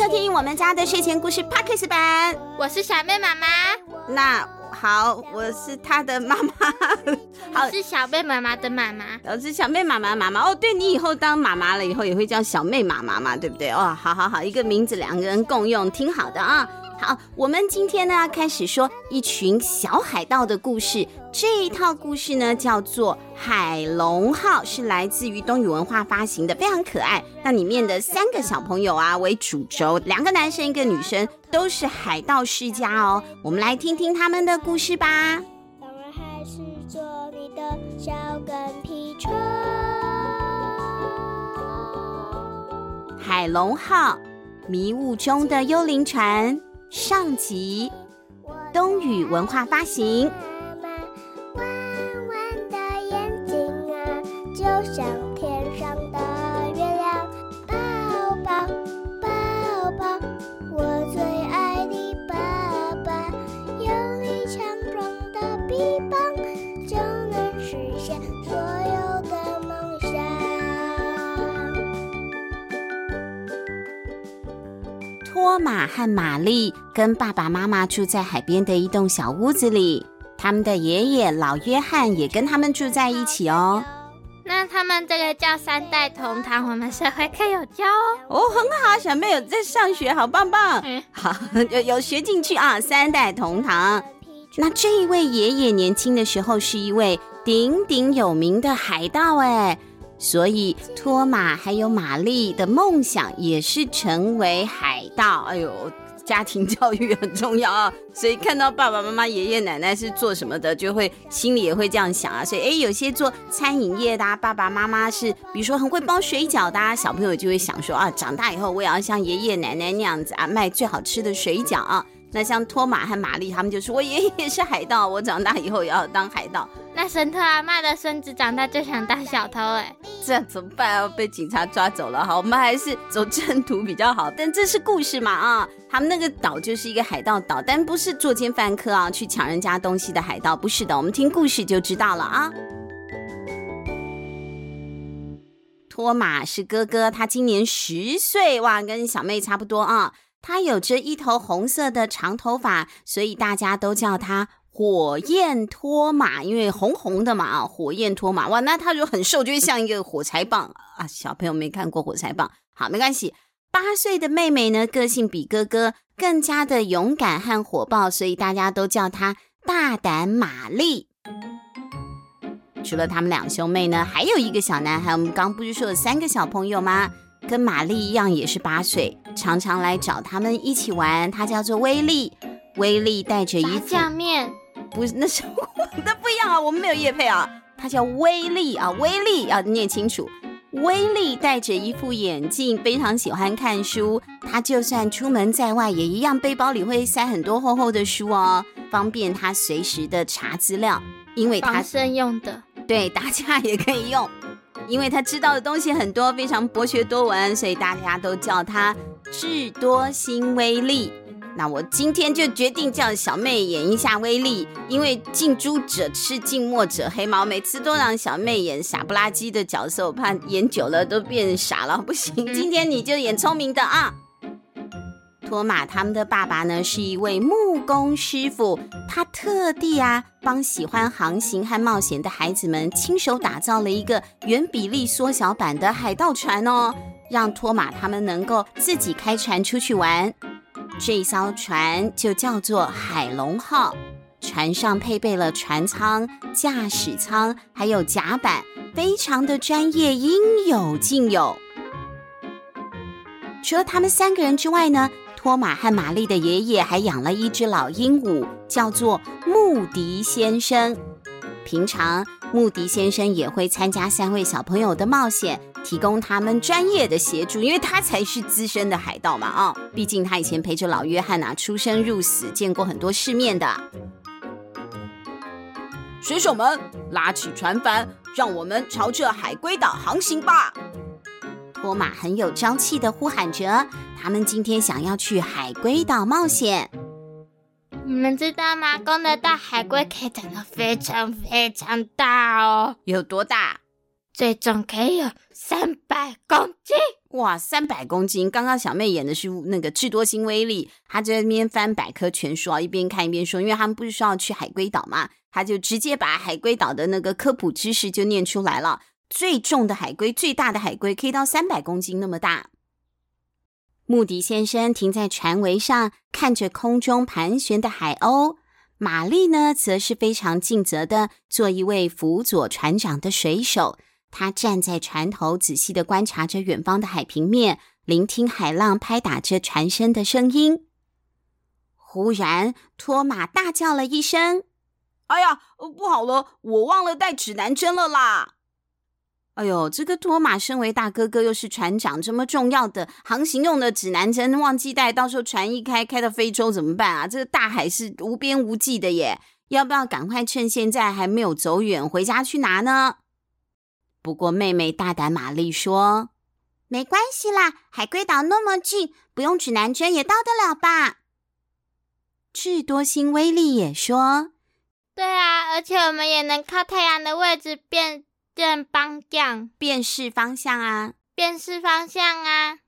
迎收听我们家的睡前故事 Podcast 版。我是小妹妈妈。那好，我是她的妈妈。好，是小妹妈妈的妈妈。我是小妹妈妈妈妈。哦，对，你以后当妈妈了以后也会叫小妹妈妈嘛，对不对？哦，好好好，一个名字两个人共用，挺好的啊。好，我们今天呢开始说一群小海盗的故事。这一套故事呢叫做《海龙号》，是来自于东宇文化发行的，非常可爱。那里面的三个小朋友啊为主轴，两个男生一个女生，都是海盗世家哦。我们来听听他们的故事吧。当然还是做你的小跟屁虫。海龙号，迷雾中的幽灵船。上集，东雨文化发行。妈妈弯弯的眼睛啊，就像马和玛丽。跟爸爸妈妈住在海边的一栋小屋子里，他们的爷爷老约翰也跟他们住在一起哦。那他们这个叫三代同堂，我们社会课有教哦。哦，很好，小妹有在上学，好棒棒。嗯，好，有有学进去啊。三代同堂。那这一位爷爷年轻的时候是一位鼎鼎有名的海盗哎，所以托马还有玛丽的梦想也是成为海盗。哎呦。家庭教育很重要啊，所以看到爸爸妈妈、爷爷奶奶是做什么的，就会心里也会这样想啊。所以，哎，有些做餐饮业的，爸爸妈妈是，比如说很会包水饺的啊，小朋友就会想说啊，长大以后我也要像爷爷奶奶那样子啊，卖最好吃的水饺啊。那像托马和玛丽他们就说，我爷爷是海盗，我长大以后也要当海盗。那神特阿妈的孙子长大就想当小偷哎，这样怎么办啊？被警察抓走了。好，我们还是走正途比较好。但这是故事嘛啊？他们那个岛就是一个海盗岛，但不是作奸犯科啊，去抢人家东西的海盗，不是的。我们听故事就知道了啊。托马是哥哥，他今年十岁哇，跟小妹差不多啊。他有着一头红色的长头发，所以大家都叫他火焰托马，因为红红的嘛啊，火焰托马哇，那他就很瘦，就会像一个火柴棒啊。小朋友没看过火柴棒，好，没关系。八岁的妹妹呢，个性比哥哥更加的勇敢和火爆，所以大家都叫她大胆玛丽。除了他们两兄妹呢，还有一个小男孩。我们刚不是说有三个小朋友吗？跟玛丽一样，也是八岁，常常来找他们一起玩。他叫做威利，威利带着一副炸酱面，不是，那是那不一样啊，我们没有业配啊。他叫威利啊，威利要念清楚。威利戴着一副眼镜，非常喜欢看书。他就算出门在外，也一样背包里会塞很多厚厚的书哦，方便他随时的查资料。因为他防身用的，对，打架也可以用。因为他知道的东西很多，非常博学多闻，所以大家都叫他智多星威力。那我今天就决定叫小妹演一下威力，因为近朱者赤，近墨者黑嘛。每次都让小妹演傻不拉几的角色，我怕演久了都变傻了，不行。今天你就演聪明的啊。托马他们的爸爸呢，是一位木工师傅，他特地啊帮喜欢航行和冒险的孩子们亲手打造了一个原比例缩小版的海盗船哦，让托马他们能够自己开船出去玩。这艘船就叫做海龙号，船上配备了船舱、驾驶舱，还有甲板，非常的专业，应有尽有。除了他们三个人之外呢，托马和玛丽的爷爷还养了一只老鹦鹉，叫做穆迪先生。平常穆迪先生也会参加三位小朋友的冒险，提供他们专业的协助，因为他才是资深的海盗嘛啊！毕竟他以前陪着老约翰啊出生入死，见过很多世面的。水手们，拉起船帆，让我们朝着海龟岛航行吧！托马很有朝气的呼喊着。他们今天想要去海龟岛冒险。你们知道吗？公的大海龟可以长得非常非常大哦。有多大？最重可以有三百公斤。哇，三百公斤！刚刚小妹演的是那个智多星威力，她就在那边翻百科全书啊，一边看一边说，因为他们不是说要去海龟岛嘛，他就直接把海龟岛的那个科普知识就念出来了。最重的海龟，最大的海龟可以到三百公斤那么大。穆迪先生停在船桅上，看着空中盘旋的海鸥。玛丽呢，则是非常尽责的做一位辅佐船长的水手。他站在船头，仔细的观察着远方的海平面，聆听海浪拍打着船身的声音。忽然，托马大叫了一声：“哎呀，不好了，我忘了带指南针了啦！”哎呦，这个托马身为大哥哥，又是船长，这么重要的航行用的指南针忘记带，到时候船一开开到非洲怎么办啊？这个大海是无边无际的耶，要不要赶快趁现在还没有走远，回家去拿呢？不过，妹妹大胆玛丽说：“没关系啦，海龟岛那么近，不用指南针也到得了吧？”智多星威力也说：“对啊，而且我们也能靠太阳的位置变认方向，辨识方向啊，辨识方向啊。”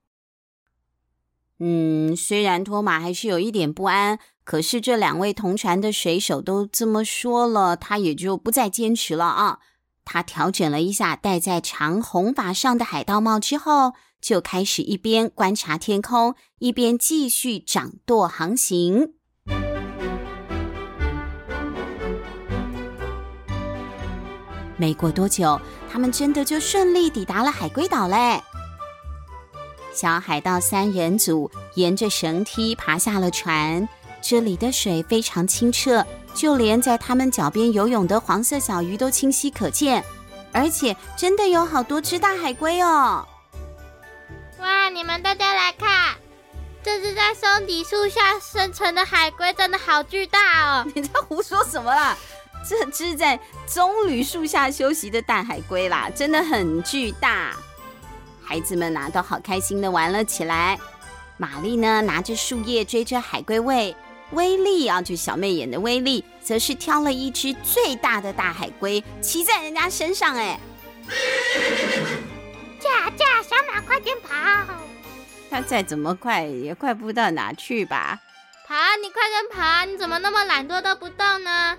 嗯，虽然托马还是有一点不安，可是这两位同船的水手都这么说了，他也就不再坚持了啊。他调整了一下戴在长红发上的海盗帽之后，就开始一边观察天空，一边继续掌舵航行。没过多久，他们真的就顺利抵达了海龟岛嘞！小海盗三人组沿着绳梯爬下了船，这里的水非常清澈。就连在他们脚边游泳的黄色小鱼都清晰可见，而且真的有好多只大海龟哦！哇，你们大家来看，这只在松底树下生存的海龟真的好巨大哦！你在胡说什么啦？这只在棕榈树下休息的大海龟啦，真的很巨大。孩子们呐，都好开心的玩了起来。玛丽呢，拿着树叶追着海龟喂。威力啊，就小妹演的威力，则是挑了一只最大的大海龟，骑在人家身上。哎，驾驾，小马快点跑！它再怎么快，也快不到哪去吧？跑啊，你快点跑啊！你怎么那么懒惰都不动呢？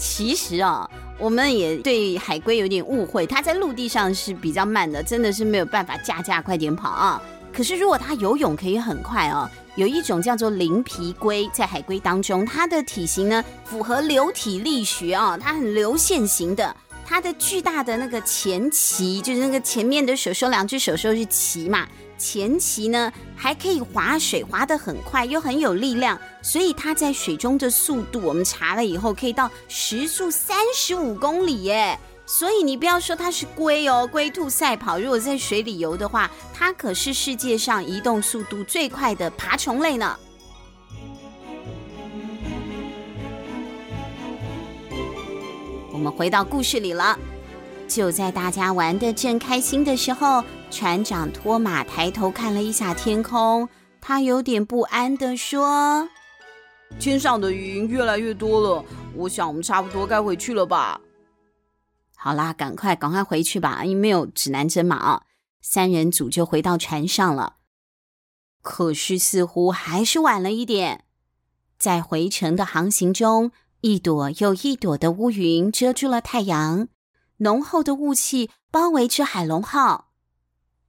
其实哦，我们也对海龟有点误会，它在陆地上是比较慢的，真的是没有办法驾驾快点跑啊。可是如果它游泳可以很快哦。有一种叫做鳞皮龟，在海龟当中，它的体型呢符合流体力学、哦，它很流线型的。它的巨大的那个前鳍，就是那个前面的手手，两只手手是鳍嘛，前期呢还可以划水，划得很快，又很有力量，所以它在水中的速度，我们查了以后可以到时速三十五公里耶。所以你不要说它是龟哦，龟兔赛跑。如果在水里游的话，它可是世界上移动速度最快的爬虫类呢。我们回到故事里了，就在大家玩的正开心的时候，船长托马抬头看了一下天空，他有点不安地说：“天上的云越来越多了，我想我们差不多该回去了吧。”好啦，赶快赶快回去吧，因为没有指南针嘛啊！三人组就回到船上了。可是似乎还是晚了一点，在回程的航行中，一朵又一朵的乌云遮住了太阳，浓厚的雾气包围着海龙号。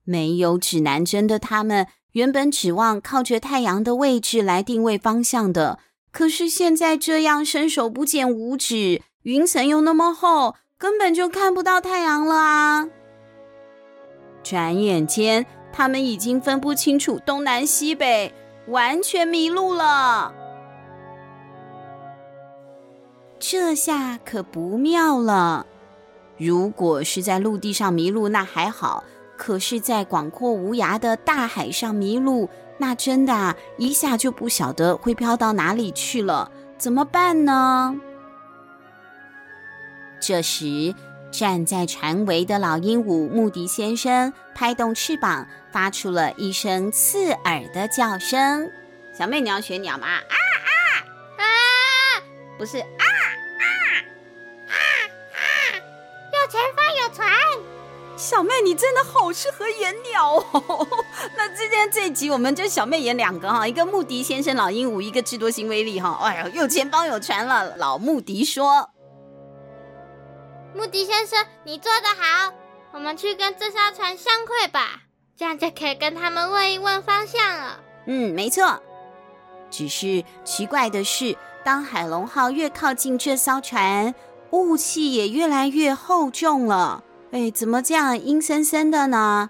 没有指南针的他们，原本指望靠着太阳的位置来定位方向的，可是现在这样伸手不见五指，云层又那么厚。根本就看不到太阳了啊！转眼间，他们已经分不清楚东南西北，完全迷路了。这下可不妙了。如果是在陆地上迷路，那还好；可是，在广阔无涯的大海上迷路，那真的啊，一下就不晓得会飘到哪里去了。怎么办呢？这时，站在船尾的老鹦鹉穆迪先生拍动翅膀，发出了一声刺耳的叫声。小妹，你要学鸟吗？啊啊啊！不是小妹，你真的好适合演鸟哦。那今天这一集，我们就小妹演两个哈，一个穆迪先生老鹦鹉，一个智多星威力哈。哎呀，有钱包有船了。老穆迪说：“穆迪先生，你做的好，我们去跟这艘船相会吧，这样就可以跟他们问一问方向了。”嗯，没错。只是奇怪的是，当海龙号越靠近这艘船，雾气也越来越厚重了。哎，怎么这样阴森森的呢？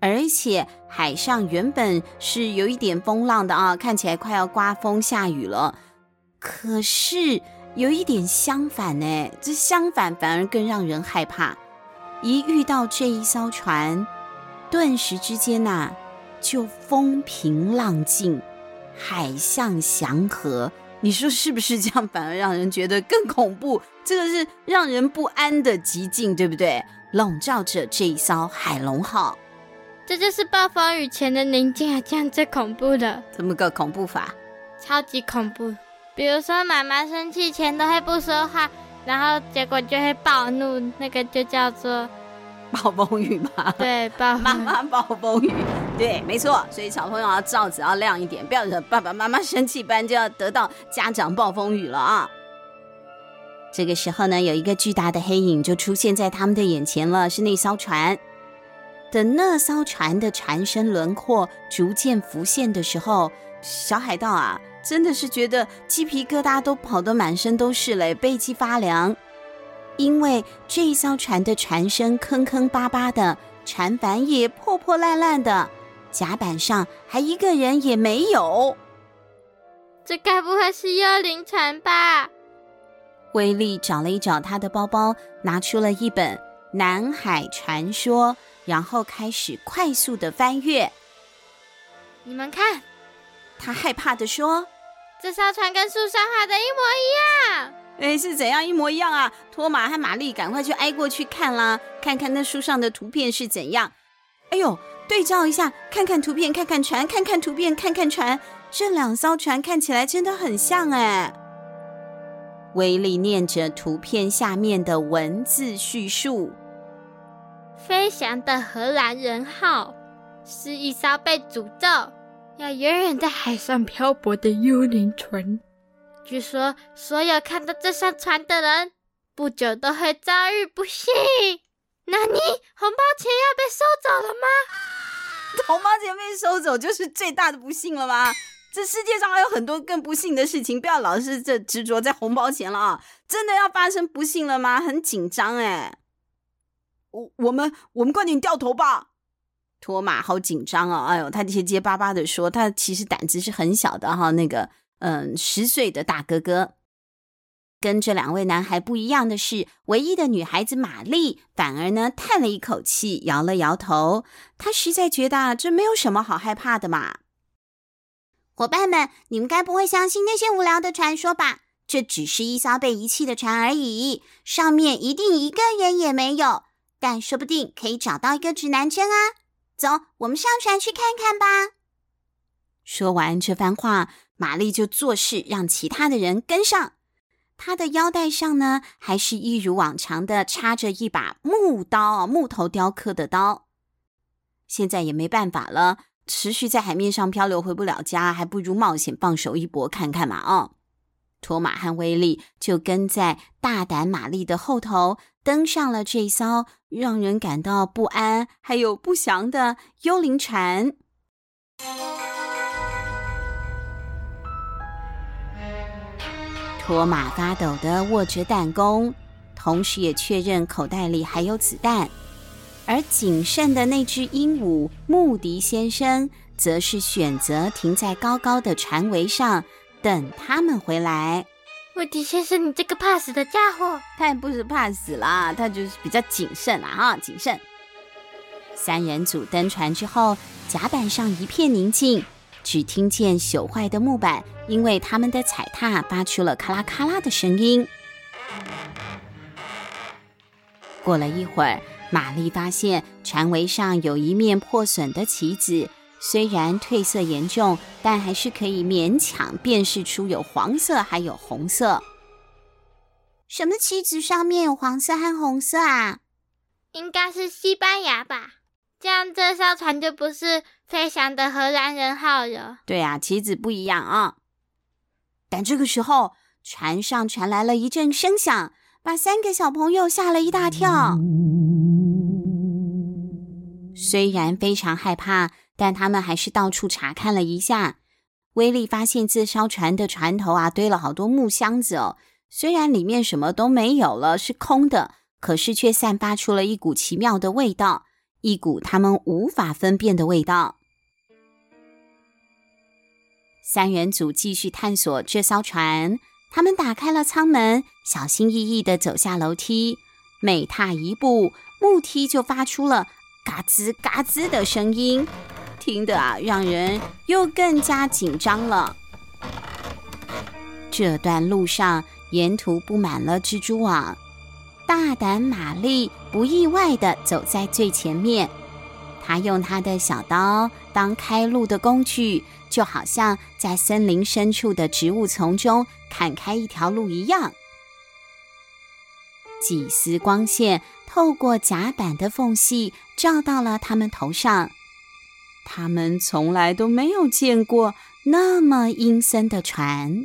而且海上原本是有一点风浪的啊，看起来快要刮风下雨了。可是有一点相反呢，这相反反而更让人害怕。一遇到这一艘船，顿时之间呐、就风平浪静，海象祥和。你说是不是这样？反而让人觉得更恐怖。这个是让人不安的寂静，对不对？笼罩着这一艘海龙号，这就是暴风雨前的宁静啊！这样最恐怖的，怎么个恐怖法？超级恐怖。比如说，妈妈生气前都会不说话，然后结果就会暴怒，那个就叫做 暴风雨嘛。对，暴妈妈暴风雨。对，没错。所以小朋友要罩子要亮一点，不要惹爸爸妈妈生气，不然就要得到家长暴风雨了啊！这个时候呢，有一个巨大的黑影就出现在他们的眼前了，是那艘船。等那艘船的船身轮廓逐渐浮现的时候，小海盗啊，真的是觉得鸡皮疙瘩都跑得满身都是嘞，背脊发凉。因为这一艘船的船身坑坑巴巴的，船帆也破破烂烂的，甲板上还一个人也没有。这该不会是幽灵船吧？威力找了一找他的包包，拿出了一本《南海传说》，然后开始快速的翻阅。你们看，他害怕的说：“这艘船跟书上画的一模一样。”哎，是怎样一模一样啊？托马和玛丽赶快去挨过去看啦，看看那书上的图片是怎样。哎呦，对照一下，看看图片，看看船，看看图片，看看船，这两艘船看起来真的很像哎。威力念着图片下面的文字叙述：“飞翔的荷兰人号是一艘被诅咒要永远在海上漂泊的幽灵船。据说，所有看到这艘船的人，不久都会遭遇不幸。那你红包钱要被收走了吗？红包钱被收走就是最大的不幸了吗？”这世界上还有很多更不幸的事情，不要老是这执着在红包钱了啊！真的要发生不幸了吗？很紧张哎！我我们我们快点掉头吧！托马好紧张啊！哎呦，他结结巴巴的说，他其实胆子是很小的哈。那个嗯，十岁的大哥哥，跟这两位男孩不一样的是，唯一的女孩子玛丽反而呢叹了一口气，摇了摇头，她实在觉得这没有什么好害怕的嘛。伙伴们，你们该不会相信那些无聊的传说吧？这只是一艘被遗弃的船而已，上面一定一个人也没有。但说不定可以找到一个指南针啊！走，我们上船去看看吧。说完这番话，玛丽就做事让其他的人跟上。她的腰带上呢，还是一如往常的插着一把木刀，木头雕刻的刀。现在也没办法了。持续在海面上漂流，回不了家，还不如冒险放手一搏看看嘛！哦，托马和威力就跟在大胆玛丽的后头，登上了这艘让人感到不安还有不祥的幽灵船。托马发抖地握着弹弓，同时也确认口袋里还有子弹。而谨慎的那只鹦鹉穆迪先生，则是选择停在高高的船桅上，等他们回来。穆迪先生，你这个怕死的家伙！他也不是怕死啦，他就是比较谨慎啊，哈，谨慎。三人组登船之后，甲板上一片宁静，只听见朽坏的木板因为他们的踩踏发出了咔啦咔啦的声音。过了一会儿。玛丽发现船桅上有一面破损的旗子，虽然褪色严重，但还是可以勉强辨识出有黄色还有红色。什么旗子上面有黄色和红色啊？应该是西班牙吧？这样这艘船就不是飞翔的荷兰人号了。对啊，旗子不一样啊。但这个时候，船上传来了一阵声响，把三个小朋友吓了一大跳。虽然非常害怕，但他们还是到处查看了一下。威利发现自烧船的船头啊，堆了好多木箱子哦。虽然里面什么都没有了，是空的，可是却散发出了一股奇妙的味道，一股他们无法分辨的味道。三人组继续探索这艘船，他们打开了舱门，小心翼翼地走下楼梯，每踏一步，木梯就发出了嘎吱嘎吱的声音。听得啊，让人又更加紧张了。这段路上，沿途布满了蜘蛛网。大胆玛丽不意外地走在最前面，他用他的小刀当开路的工具，就好像在森林深处的植物丛中砍开一条路一样。几丝光线透过甲板的缝隙，照到了他们头上。他们从来都没有见过那么阴森的船。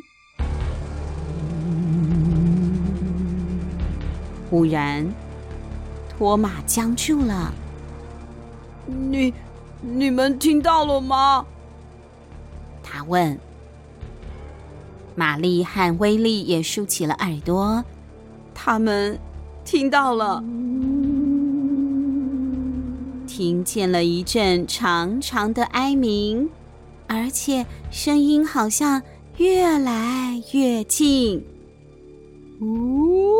忽然，托马僵住了。你、你们听到了吗？他问。玛丽和威利也竖起了耳朵，他们听到了。听见了一阵长长的哀鸣，而且声音好像越来越近。呜呜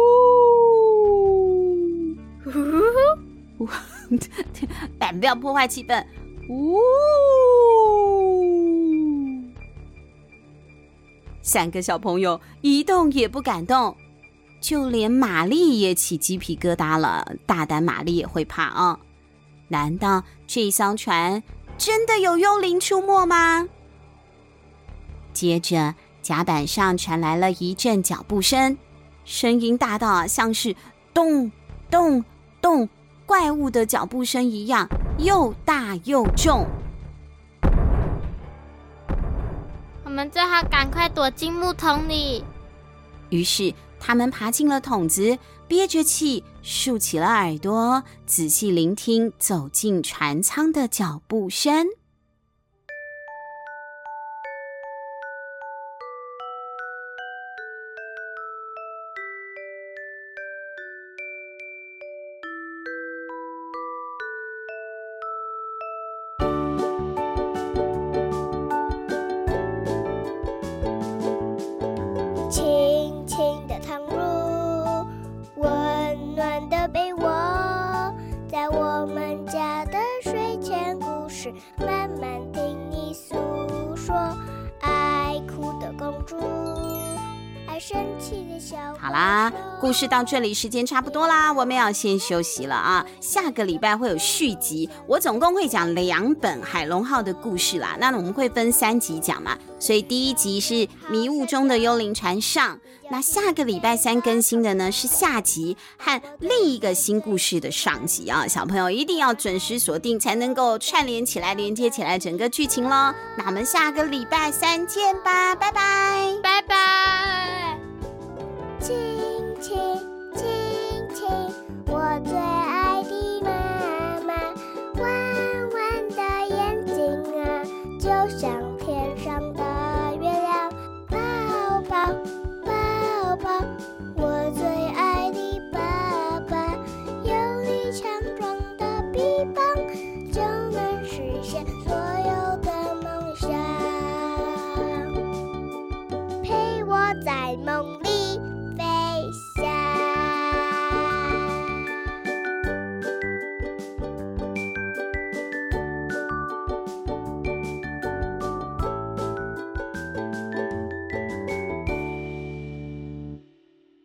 呜！但不要破坏气氛。呜！三个小朋友一动也不敢动，就连玛丽也起鸡皮疙瘩了。大胆玛丽也会怕啊。难道这艘船真的有幽灵出没吗？接着，甲板上传来了一阵脚步声，声音大到，像是咚咚咚怪物的脚步声一样，又大又重。我们最好赶快躲进木桶里。于是，他们爬进了桶子。憋着气，竖起了耳朵，仔细聆听走进船舱的脚步声。好啦，故事到这里，时间差不多啦，我们要先休息了啊。下个礼拜会有续集，我总共会讲两本海龙号的故事啦。那我们会分三集讲嘛，所以第一集是迷雾中的幽灵船上，那下个礼拜三更新的呢是下集和另一个新故事的上集啊。小朋友一定要准时锁定，才能够串联起来、连接起来整个剧情喽。那我们下个礼拜三见吧，拜拜，拜拜。轻轻轻我最